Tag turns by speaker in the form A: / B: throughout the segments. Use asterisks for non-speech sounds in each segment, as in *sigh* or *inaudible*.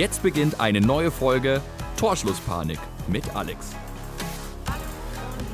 A: Jetzt beginnt eine neue Folge Torschlusspanik mit Alex.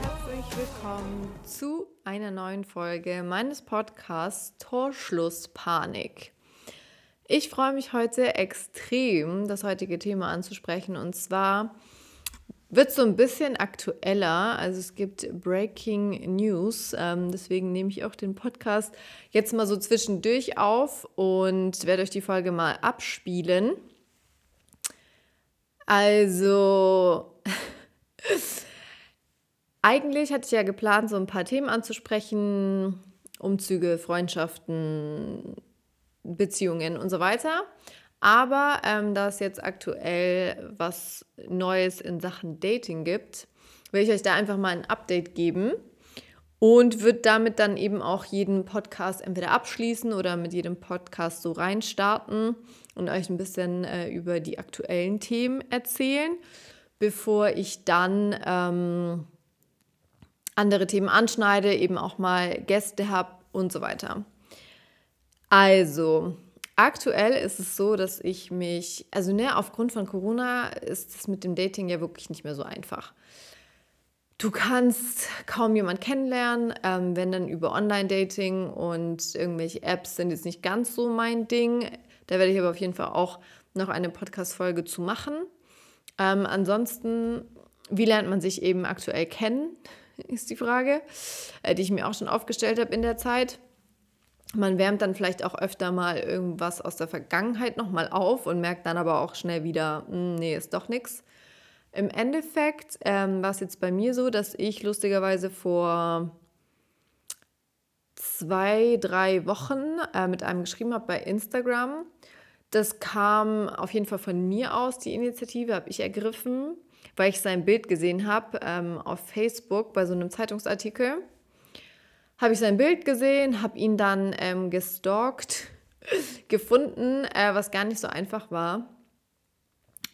B: Herzlich willkommen zu einer neuen Folge meines Podcasts Torschlusspanik. Ich freue mich heute extrem, das heutige Thema anzusprechen und zwar wird so ein bisschen aktueller. Also es gibt Breaking News. Ähm, deswegen nehme ich auch den Podcast jetzt mal so zwischendurch auf und werde euch die Folge mal abspielen. Also *laughs* eigentlich hatte ich ja geplant, so ein paar Themen anzusprechen. Umzüge, Freundschaften, Beziehungen und so weiter. Aber ähm, da es jetzt aktuell was Neues in Sachen Dating gibt, will ich euch da einfach mal ein Update geben und wird damit dann eben auch jeden Podcast entweder abschließen oder mit jedem Podcast so reinstarten und euch ein bisschen äh, über die aktuellen Themen erzählen, bevor ich dann ähm, andere Themen anschneide, eben auch mal Gäste habe und so weiter. Also, Aktuell ist es so, dass ich mich, also ne, aufgrund von Corona ist es mit dem Dating ja wirklich nicht mehr so einfach. Du kannst kaum jemanden kennenlernen, ähm, wenn dann über Online-Dating und irgendwelche Apps sind jetzt nicht ganz so mein Ding. Da werde ich aber auf jeden Fall auch noch eine Podcast-Folge zu machen. Ähm, ansonsten, wie lernt man sich eben aktuell kennen, *laughs* ist die Frage, äh, die ich mir auch schon aufgestellt habe in der Zeit man wärmt dann vielleicht auch öfter mal irgendwas aus der Vergangenheit nochmal auf und merkt dann aber auch schnell wieder, hm, nee, ist doch nichts. Im Endeffekt ähm, war es jetzt bei mir so, dass ich lustigerweise vor zwei, drei Wochen äh, mit einem geschrieben habe bei Instagram. Das kam auf jeden Fall von mir aus, die Initiative habe ich ergriffen, weil ich sein Bild gesehen habe ähm, auf Facebook bei so einem Zeitungsartikel habe ich sein Bild gesehen, habe ihn dann ähm, gestalkt, *laughs* gefunden, äh, was gar nicht so einfach war.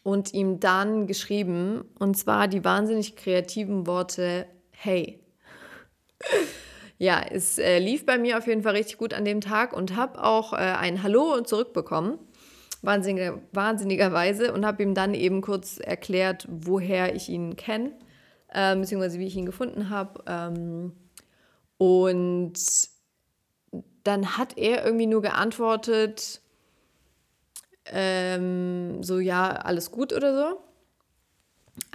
B: Und ihm dann geschrieben, und zwar die wahnsinnig kreativen Worte, hey. *laughs* ja, es äh, lief bei mir auf jeden Fall richtig gut an dem Tag und habe auch äh, ein Hallo zurückbekommen, wahnsinniger, wahnsinnigerweise, und habe ihm dann eben kurz erklärt, woher ich ihn kenne, äh, beziehungsweise wie ich ihn gefunden habe. Ähm, und dann hat er irgendwie nur geantwortet, ähm, so ja, alles gut oder so.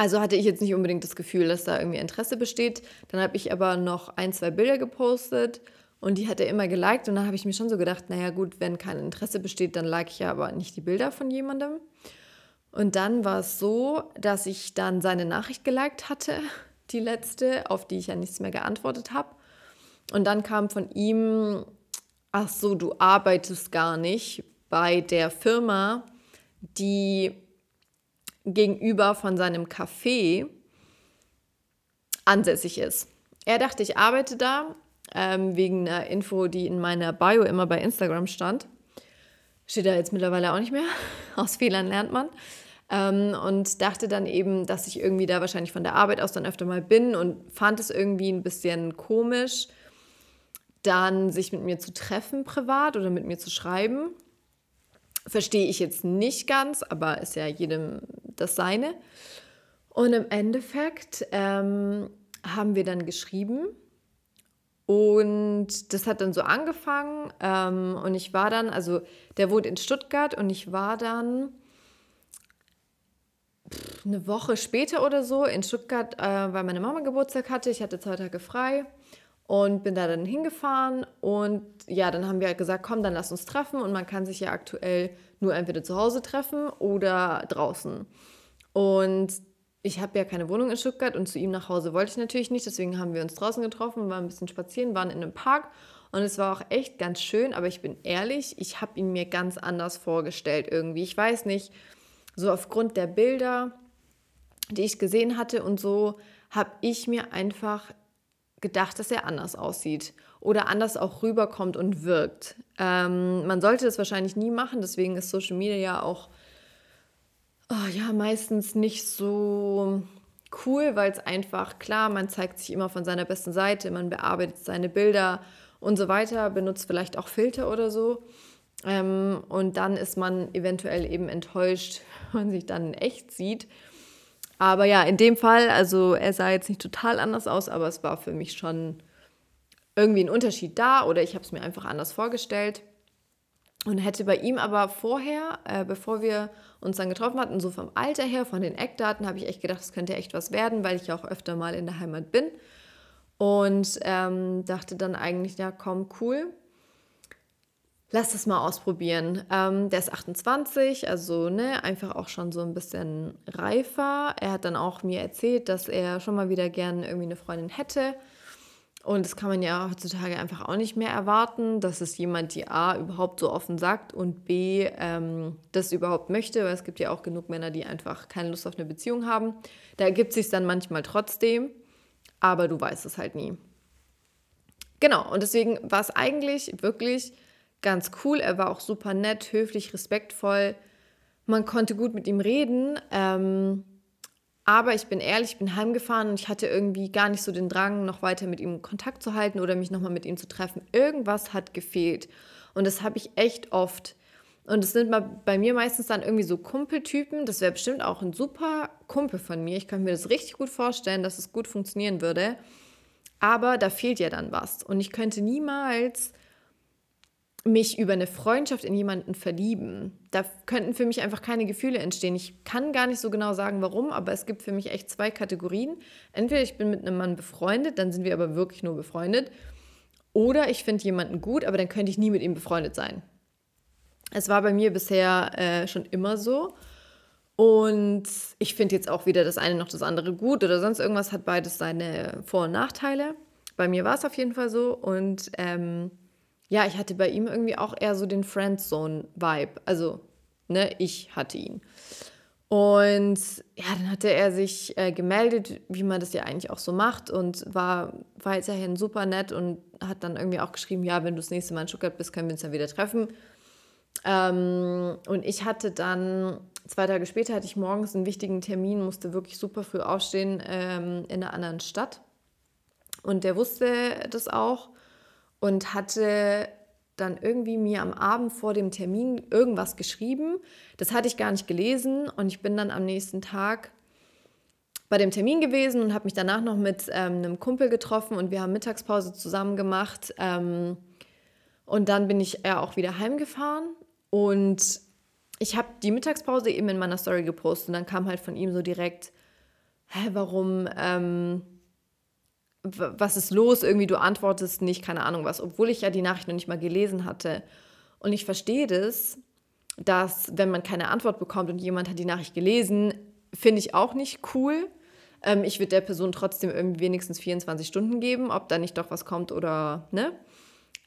B: Also hatte ich jetzt nicht unbedingt das Gefühl, dass da irgendwie Interesse besteht. Dann habe ich aber noch ein, zwei Bilder gepostet und die hat er immer geliked. Und dann habe ich mir schon so gedacht, naja gut, wenn kein Interesse besteht, dann like ich ja aber nicht die Bilder von jemandem. Und dann war es so, dass ich dann seine Nachricht geliked hatte, *laughs* die letzte, auf die ich ja nichts mehr geantwortet habe. Und dann kam von ihm, ach so, du arbeitest gar nicht bei der Firma, die gegenüber von seinem Café ansässig ist. Er dachte, ich arbeite da, ähm, wegen einer Info, die in meiner Bio immer bei Instagram stand. Steht da jetzt mittlerweile auch nicht mehr. *laughs* Aus Fehlern lernt man. Ähm, und dachte dann eben, dass ich irgendwie da wahrscheinlich von der Arbeit aus dann öfter mal bin und fand es irgendwie ein bisschen komisch, dann sich mit mir zu treffen privat oder mit mir zu schreiben. Verstehe ich jetzt nicht ganz, aber ist ja jedem das seine. Und im Endeffekt ähm, haben wir dann geschrieben und das hat dann so angefangen ähm, und ich war dann, also der wohnt in Stuttgart und ich war dann eine Woche später oder so in Stuttgart, äh, weil meine Mama Geburtstag hatte. Ich hatte zwei Tage frei und bin da dann hingefahren und ja, dann haben wir gesagt, komm, dann lass uns treffen und man kann sich ja aktuell nur entweder zu Hause treffen oder draußen. Und ich habe ja keine Wohnung in Stuttgart und zu ihm nach Hause wollte ich natürlich nicht, deswegen haben wir uns draußen getroffen, waren ein bisschen spazieren, waren in einem Park und es war auch echt ganz schön, aber ich bin ehrlich, ich habe ihn mir ganz anders vorgestellt irgendwie. Ich weiß nicht, so aufgrund der Bilder, die ich gesehen hatte und so, habe ich mir einfach gedacht, dass er anders aussieht oder anders auch rüberkommt und wirkt. Ähm, man sollte das wahrscheinlich nie machen, deswegen ist Social Media ja auch oh, ja, meistens nicht so cool, weil es einfach, klar, man zeigt sich immer von seiner besten Seite, man bearbeitet seine Bilder und so weiter, benutzt vielleicht auch Filter oder so. Ähm, und dann ist man eventuell eben enttäuscht, *laughs* wenn man sich dann in echt sieht. Aber ja, in dem Fall, also er sah jetzt nicht total anders aus, aber es war für mich schon irgendwie ein Unterschied da oder ich habe es mir einfach anders vorgestellt. Und hätte bei ihm aber vorher, äh, bevor wir uns dann getroffen hatten, so vom Alter her, von den Eckdaten, habe ich echt gedacht, das könnte echt was werden, weil ich ja auch öfter mal in der Heimat bin. Und ähm, dachte dann eigentlich, ja, komm, cool. Lass das mal ausprobieren. Ähm, der ist 28, also ne, einfach auch schon so ein bisschen reifer. Er hat dann auch mir erzählt, dass er schon mal wieder gerne irgendwie eine Freundin hätte. Und das kann man ja heutzutage einfach auch nicht mehr erwarten, dass es jemand die A überhaupt so offen sagt und B ähm, das überhaupt möchte, weil es gibt ja auch genug Männer, die einfach keine Lust auf eine Beziehung haben. Da ergibt sich dann manchmal trotzdem, aber du weißt es halt nie. Genau, und deswegen war es eigentlich wirklich ganz cool. Er war auch super nett, höflich, respektvoll. Man konnte gut mit ihm reden. Ähm, aber ich bin ehrlich, ich bin heimgefahren und ich hatte irgendwie gar nicht so den Drang, noch weiter mit ihm Kontakt zu halten oder mich nochmal mit ihm zu treffen. Irgendwas hat gefehlt. Und das habe ich echt oft. Und es sind bei mir meistens dann irgendwie so Kumpeltypen. Das wäre bestimmt auch ein super Kumpel von mir. Ich könnte mir das richtig gut vorstellen, dass es gut funktionieren würde. Aber da fehlt ja dann was. Und ich könnte niemals mich über eine Freundschaft in jemanden verlieben. Da könnten für mich einfach keine Gefühle entstehen. Ich kann gar nicht so genau sagen, warum, aber es gibt für mich echt zwei Kategorien. Entweder ich bin mit einem Mann befreundet, dann sind wir aber wirklich nur befreundet. Oder ich finde jemanden gut, aber dann könnte ich nie mit ihm befreundet sein. Es war bei mir bisher äh, schon immer so. Und ich finde jetzt auch weder das eine noch das andere gut oder sonst irgendwas hat beides seine Vor- und Nachteile. Bei mir war es auf jeden Fall so. Und ähm, ja, ich hatte bei ihm irgendwie auch eher so den Friendzone-Vibe. Also, ne, ich hatte ihn. Und ja, dann hatte er sich äh, gemeldet, wie man das ja eigentlich auch so macht und war weiterhin super nett und hat dann irgendwie auch geschrieben, ja, wenn du das nächste Mal in Stuttgart bist, können wir uns dann wieder treffen. Ähm, und ich hatte dann, zwei Tage später hatte ich morgens einen wichtigen Termin, musste wirklich super früh aufstehen ähm, in einer anderen Stadt. Und der wusste das auch und hatte dann irgendwie mir am Abend vor dem Termin irgendwas geschrieben. Das hatte ich gar nicht gelesen und ich bin dann am nächsten Tag bei dem Termin gewesen und habe mich danach noch mit ähm, einem Kumpel getroffen und wir haben Mittagspause zusammen gemacht. Ähm, und dann bin ich ja auch wieder heimgefahren und ich habe die Mittagspause eben in meiner Story gepostet und dann kam halt von ihm so direkt, hä, warum, ähm, was ist los? Irgendwie du antwortest nicht, keine Ahnung was, obwohl ich ja die Nachricht noch nicht mal gelesen hatte. Und ich verstehe das, dass wenn man keine Antwort bekommt und jemand hat die Nachricht gelesen, finde ich auch nicht cool. Ähm, ich würde der Person trotzdem irgendwie wenigstens 24 Stunden geben, ob da nicht doch was kommt oder ne.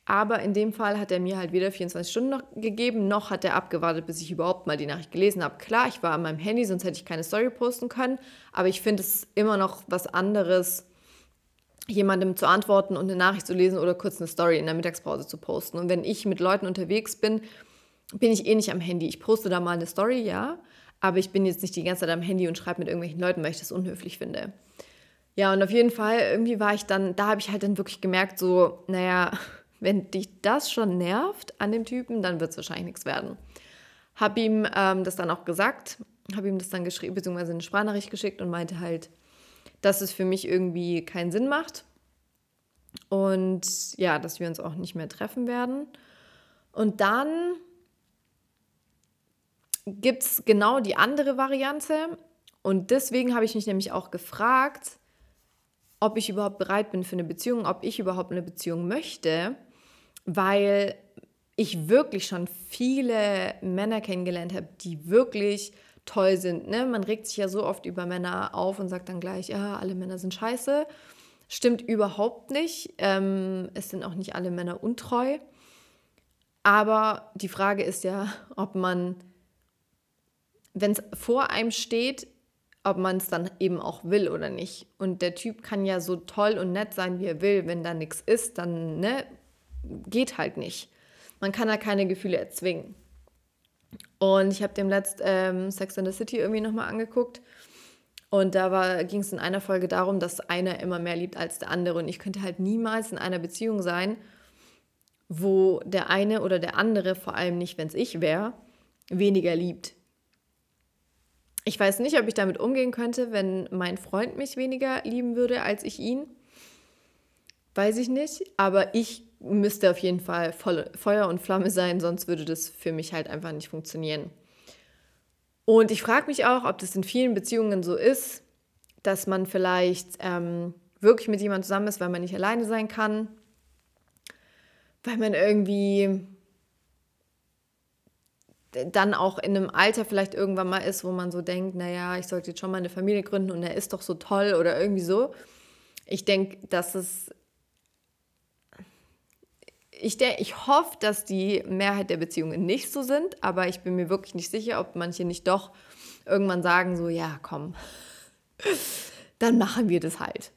B: Aber in dem Fall hat er mir halt weder 24 Stunden noch gegeben, noch hat er abgewartet, bis ich überhaupt mal die Nachricht gelesen habe. Klar, ich war an meinem Handy, sonst hätte ich keine Story posten können, aber ich finde es immer noch was anderes, jemandem zu antworten und eine Nachricht zu lesen oder kurz eine Story in der Mittagspause zu posten. Und wenn ich mit Leuten unterwegs bin, bin ich eh nicht am Handy. Ich poste da mal eine Story, ja, aber ich bin jetzt nicht die ganze Zeit am Handy und schreibe mit irgendwelchen Leuten, weil ich das unhöflich finde. Ja, und auf jeden Fall, irgendwie war ich dann, da habe ich halt dann wirklich gemerkt, so, naja, *laughs* wenn dich das schon nervt an dem Typen, dann wird es wahrscheinlich nichts werden. Habe ihm ähm, das dann auch gesagt, habe ihm das dann geschrieben, beziehungsweise eine Sprachnachricht geschickt und meinte halt, dass es für mich irgendwie keinen Sinn macht und ja, dass wir uns auch nicht mehr treffen werden. Und dann gibt es genau die andere Variante und deswegen habe ich mich nämlich auch gefragt, ob ich überhaupt bereit bin für eine Beziehung, ob ich überhaupt eine Beziehung möchte, weil ich wirklich schon viele Männer kennengelernt habe, die wirklich toll sind. Ne? Man regt sich ja so oft über Männer auf und sagt dann gleich, ja, alle Männer sind scheiße. Stimmt überhaupt nicht. Ähm, es sind auch nicht alle Männer untreu. Aber die Frage ist ja, ob man, wenn es vor einem steht, ob man es dann eben auch will oder nicht. Und der Typ kann ja so toll und nett sein, wie er will. Wenn da nichts ist, dann ne, geht halt nicht. Man kann da keine Gefühle erzwingen. Und ich habe dem letzt ähm, Sex in the City irgendwie nochmal angeguckt. Und da ging es in einer Folge darum, dass einer immer mehr liebt als der andere. Und ich könnte halt niemals in einer Beziehung sein, wo der eine oder der andere, vor allem nicht, wenn es ich wäre, weniger liebt. Ich weiß nicht, ob ich damit umgehen könnte, wenn mein Freund mich weniger lieben würde als ich ihn. Weiß ich nicht. Aber ich müsste auf jeden Fall voll Feuer und Flamme sein, sonst würde das für mich halt einfach nicht funktionieren. Und ich frage mich auch, ob das in vielen Beziehungen so ist, dass man vielleicht ähm, wirklich mit jemandem zusammen ist, weil man nicht alleine sein kann, weil man irgendwie dann auch in einem Alter vielleicht irgendwann mal ist, wo man so denkt, naja, ich sollte jetzt schon mal eine Familie gründen und er ist doch so toll oder irgendwie so. Ich denke, dass es. Ich, denk, ich hoffe, dass die Mehrheit der Beziehungen nicht so sind, aber ich bin mir wirklich nicht sicher, ob manche nicht doch irgendwann sagen, so, ja, komm, *laughs* dann machen wir das halt.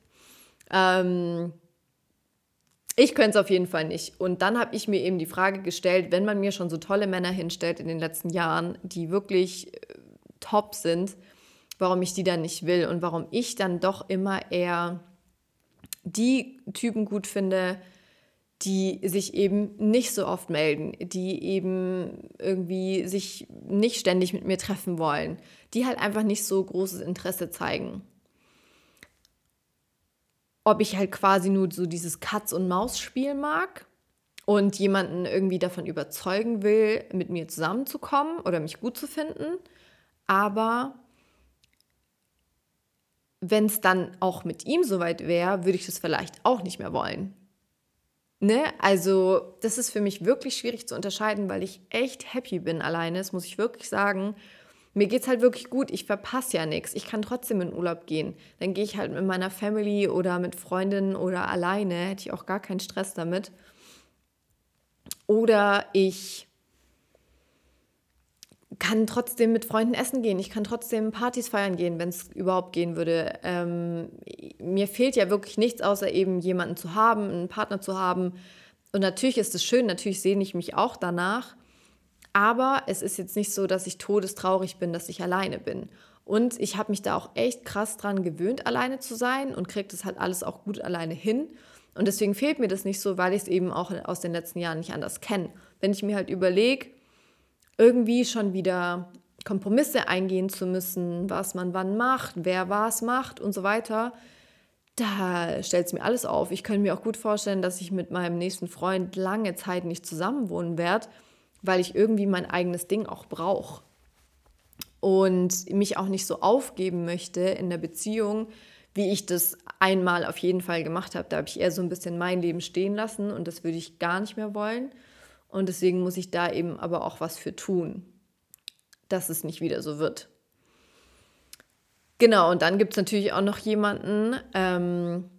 B: Ähm, ich könnte es auf jeden Fall nicht. Und dann habe ich mir eben die Frage gestellt, wenn man mir schon so tolle Männer hinstellt in den letzten Jahren, die wirklich äh, top sind, warum ich die dann nicht will und warum ich dann doch immer eher die Typen gut finde, die sich eben nicht so oft melden, die eben irgendwie sich nicht ständig mit mir treffen wollen, die halt einfach nicht so großes Interesse zeigen ob ich halt quasi nur so dieses Katz- und Maus-Spiel mag und jemanden irgendwie davon überzeugen will, mit mir zusammenzukommen oder mich gut zu finden. Aber wenn es dann auch mit ihm soweit wäre, würde ich das vielleicht auch nicht mehr wollen. Ne? Also, das ist für mich wirklich schwierig zu unterscheiden, weil ich echt happy bin alleine, das muss ich wirklich sagen mir geht es halt wirklich gut. Ich verpasse ja nichts. Ich kann trotzdem in Urlaub gehen. Dann gehe ich halt mit meiner Family oder mit Freundinnen oder alleine. Hätte ich auch gar keinen Stress damit. Oder ich kann trotzdem mit Freunden essen gehen. Ich kann trotzdem Partys feiern gehen, wenn es überhaupt gehen würde. Ähm, mir fehlt ja wirklich nichts, außer eben jemanden zu haben, einen Partner zu haben. Und natürlich ist es schön, natürlich sehne ich mich auch danach. Aber es ist jetzt nicht so, dass ich todestraurig bin, dass ich alleine bin. Und ich habe mich da auch echt krass dran gewöhnt, alleine zu sein und kriege das halt alles auch gut alleine hin. Und deswegen fehlt mir das nicht so, weil ich es eben auch aus den letzten Jahren nicht anders kenne. Wenn ich mir halt überlege, irgendwie schon wieder Kompromisse eingehen zu müssen, was man wann macht, wer was macht und so weiter, da stellt es mir alles auf. Ich könnte mir auch gut vorstellen, dass ich mit meinem nächsten Freund lange Zeit nicht zusammenwohnen werde, weil ich irgendwie mein eigenes Ding auch brauche und mich auch nicht so aufgeben möchte in der Beziehung, wie ich das einmal auf jeden Fall gemacht habe. Da habe ich eher so ein bisschen mein Leben stehen lassen und das würde ich gar nicht mehr wollen. Und deswegen muss ich da eben aber auch was für tun, dass es nicht wieder so wird. Genau, und dann gibt es natürlich auch noch jemanden, ähm,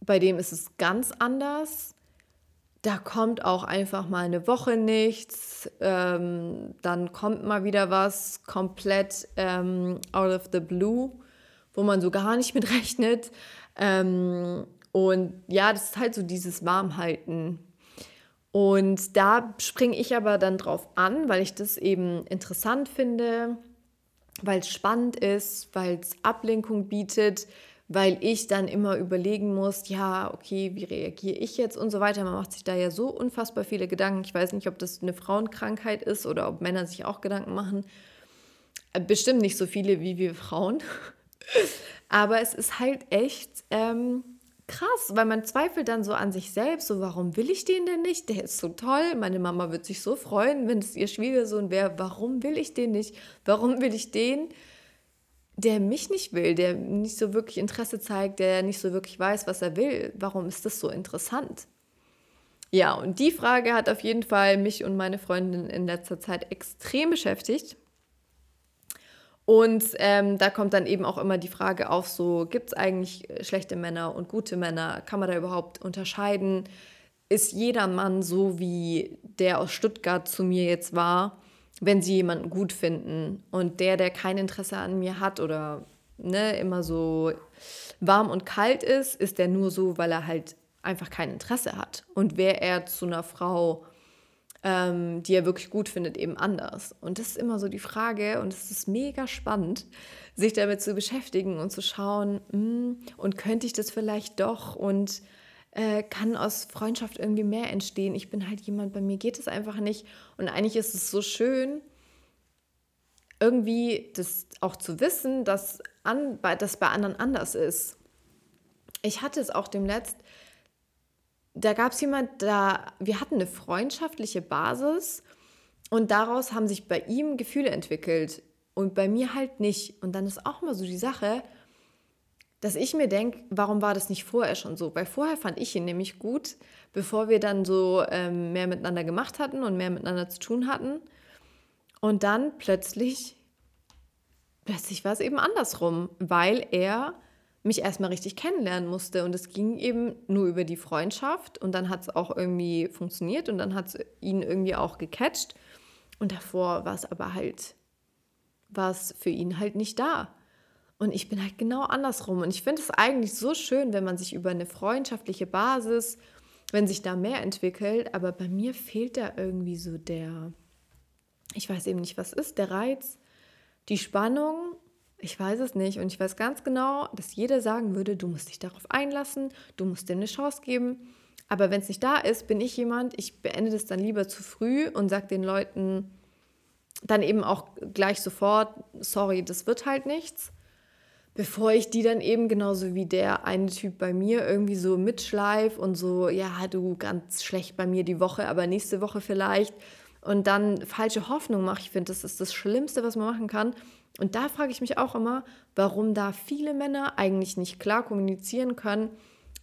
B: bei dem ist es ganz anders da kommt auch einfach mal eine Woche nichts, ähm, dann kommt mal wieder was komplett ähm, out of the blue, wo man so gar nicht *laughs* mit rechnet. Ähm, und ja, das ist halt so dieses Warmhalten. Und da springe ich aber dann drauf an, weil ich das eben interessant finde, weil es spannend ist, weil es Ablenkung bietet, weil ich dann immer überlegen muss, ja, okay, wie reagiere ich jetzt und so weiter. Man macht sich da ja so unfassbar viele Gedanken. Ich weiß nicht, ob das eine Frauenkrankheit ist oder ob Männer sich auch Gedanken machen. Äh, bestimmt nicht so viele wie wir Frauen. *laughs* Aber es ist halt echt ähm, krass, weil man zweifelt dann so an sich selbst, so warum will ich den denn nicht? Der ist so toll, meine Mama wird sich so freuen, wenn es ihr Schwiegersohn wäre. Warum will ich den nicht? Warum will ich den? der mich nicht will, der nicht so wirklich Interesse zeigt, der nicht so wirklich weiß, was er will. Warum ist das so interessant? Ja, und die Frage hat auf jeden Fall mich und meine Freundin in letzter Zeit extrem beschäftigt. Und ähm, da kommt dann eben auch immer die Frage auf, so gibt es eigentlich schlechte Männer und gute Männer? Kann man da überhaupt unterscheiden? Ist jeder Mann so, wie der aus Stuttgart zu mir jetzt war? wenn sie jemanden gut finden und der, der kein Interesse an mir hat oder ne, immer so warm und kalt ist, ist der nur so, weil er halt einfach kein Interesse hat. Und wäre er zu einer Frau, ähm, die er wirklich gut findet, eben anders. Und das ist immer so die Frage und es ist mega spannend, sich damit zu beschäftigen und zu schauen, mh, hm, und könnte ich das vielleicht doch und äh, kann aus Freundschaft irgendwie mehr entstehen. Ich bin halt jemand, bei mir geht es einfach nicht. Und eigentlich ist es so schön, irgendwie das auch zu wissen, dass an, das bei anderen anders ist. Ich hatte es auch dem Letzt, da gab es jemand, da wir hatten eine freundschaftliche Basis und daraus haben sich bei ihm Gefühle entwickelt und bei mir halt nicht. Und dann ist auch mal so die Sache, dass ich mir denke, warum war das nicht vorher schon so? Weil vorher fand ich ihn nämlich gut, bevor wir dann so ähm, mehr miteinander gemacht hatten und mehr miteinander zu tun hatten. Und dann plötzlich, plötzlich war es eben andersrum, weil er mich erstmal richtig kennenlernen musste. Und es ging eben nur über die Freundschaft und dann hat es auch irgendwie funktioniert und dann hat es ihn irgendwie auch gecatcht. Und davor war es aber halt, war es für ihn halt nicht da. Und ich bin halt genau andersrum. Und ich finde es eigentlich so schön, wenn man sich über eine freundschaftliche Basis, wenn sich da mehr entwickelt. Aber bei mir fehlt da irgendwie so der, ich weiß eben nicht, was ist, der Reiz, die Spannung. Ich weiß es nicht. Und ich weiß ganz genau, dass jeder sagen würde, du musst dich darauf einlassen, du musst dir eine Chance geben. Aber wenn es nicht da ist, bin ich jemand, ich beende das dann lieber zu früh und sage den Leuten dann eben auch gleich sofort, sorry, das wird halt nichts bevor ich die dann eben genauso wie der eine Typ bei mir irgendwie so mitschleif und so, ja, du ganz schlecht bei mir die Woche, aber nächste Woche vielleicht und dann falsche Hoffnung mache. Ich finde, das ist das Schlimmste, was man machen kann. Und da frage ich mich auch immer, warum da viele Männer eigentlich nicht klar kommunizieren können.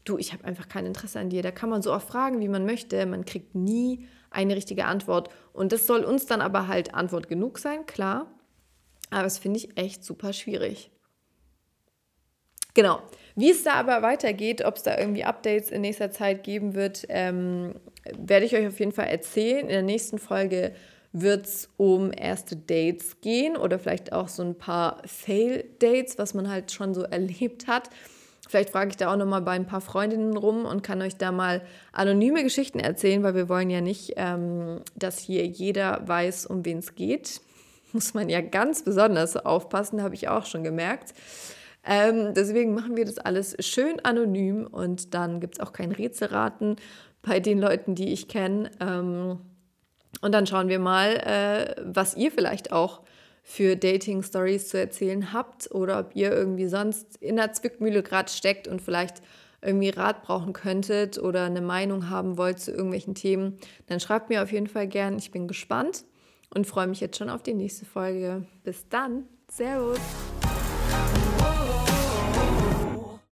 B: Du, ich habe einfach kein Interesse an dir. Da kann man so oft fragen, wie man möchte. Man kriegt nie eine richtige Antwort. Und das soll uns dann aber halt Antwort genug sein, klar. Aber das finde ich echt super schwierig. Genau. Wie es da aber weitergeht, ob es da irgendwie Updates in nächster Zeit geben wird, ähm, werde ich euch auf jeden Fall erzählen. In der nächsten Folge wird es um erste Dates gehen oder vielleicht auch so ein paar Fail-Dates, was man halt schon so erlebt hat. Vielleicht frage ich da auch nochmal bei ein paar Freundinnen rum und kann euch da mal anonyme Geschichten erzählen, weil wir wollen ja nicht, ähm, dass hier jeder weiß, um wen es geht. *laughs* Muss man ja ganz besonders aufpassen, habe ich auch schon gemerkt. Ähm, deswegen machen wir das alles schön anonym und dann gibt es auch kein Rätselraten bei den Leuten, die ich kenne. Ähm, und dann schauen wir mal, äh, was ihr vielleicht auch für Dating-Stories zu erzählen habt oder ob ihr irgendwie sonst in der Zwickmühle gerade steckt und vielleicht irgendwie Rat brauchen könntet oder eine Meinung haben wollt zu irgendwelchen Themen, dann schreibt mir auf jeden Fall gern. Ich bin gespannt und freue mich jetzt schon auf die nächste Folge. Bis dann. Servus.